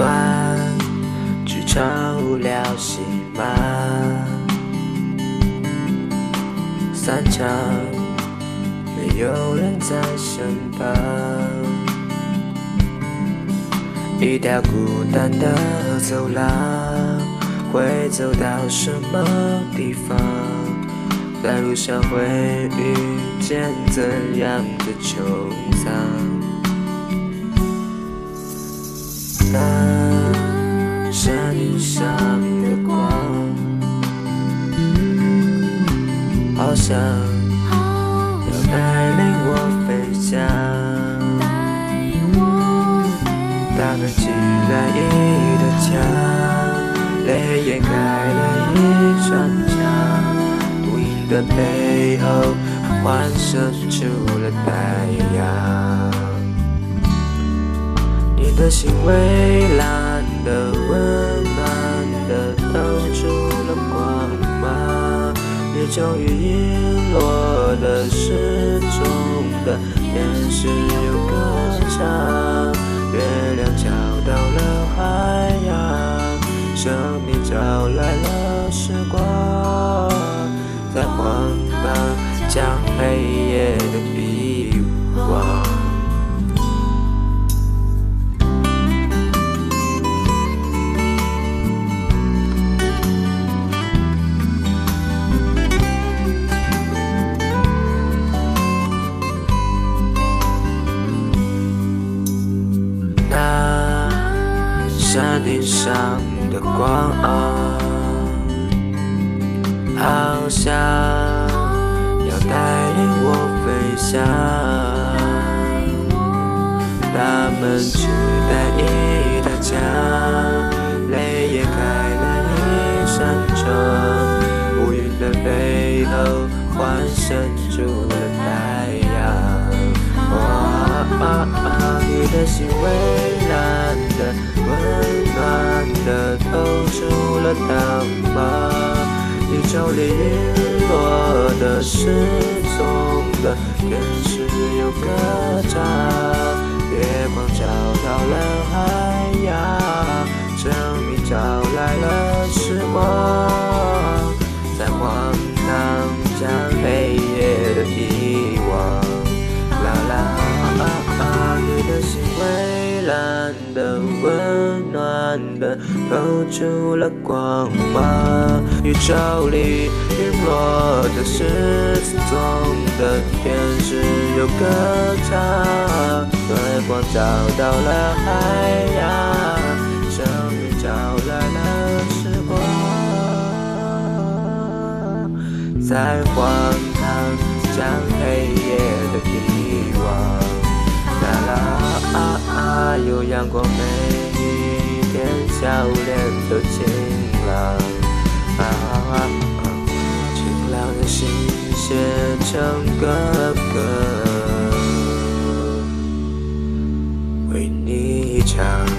短，剧场无聊戏码，散场，没有人在身旁，一条孤单的走廊，会走到什么地方？在路上会遇见怎样的穹苍？那山上的光，好像要带领我飞翔。他们起来一的墙，泪掩盖了一扇墙。的背后，幻射出了太阳。你的心蔚蓝的、温暖的，透出了光芒。你终于遗落的、失踪的，天使山顶上的光。好像要带领我飞翔，他们取代一道墙，泪也开了一扇窗，乌云的背后幻生出了太阳。哇你的心蔚蓝的、吗？宇宙里陨落的失踪的天使有个家，月光照到了海洋，生命找来了时光。透出了光芒。宇宙里陨落的、失踪的，天使又歌唱。月光找到了海洋，生命找来了时光，在荒唐将黑夜的遗忘。啦啦啊啊，有阳光，每连笑脸都晴朗。晴朗的心写成歌歌，为你唱。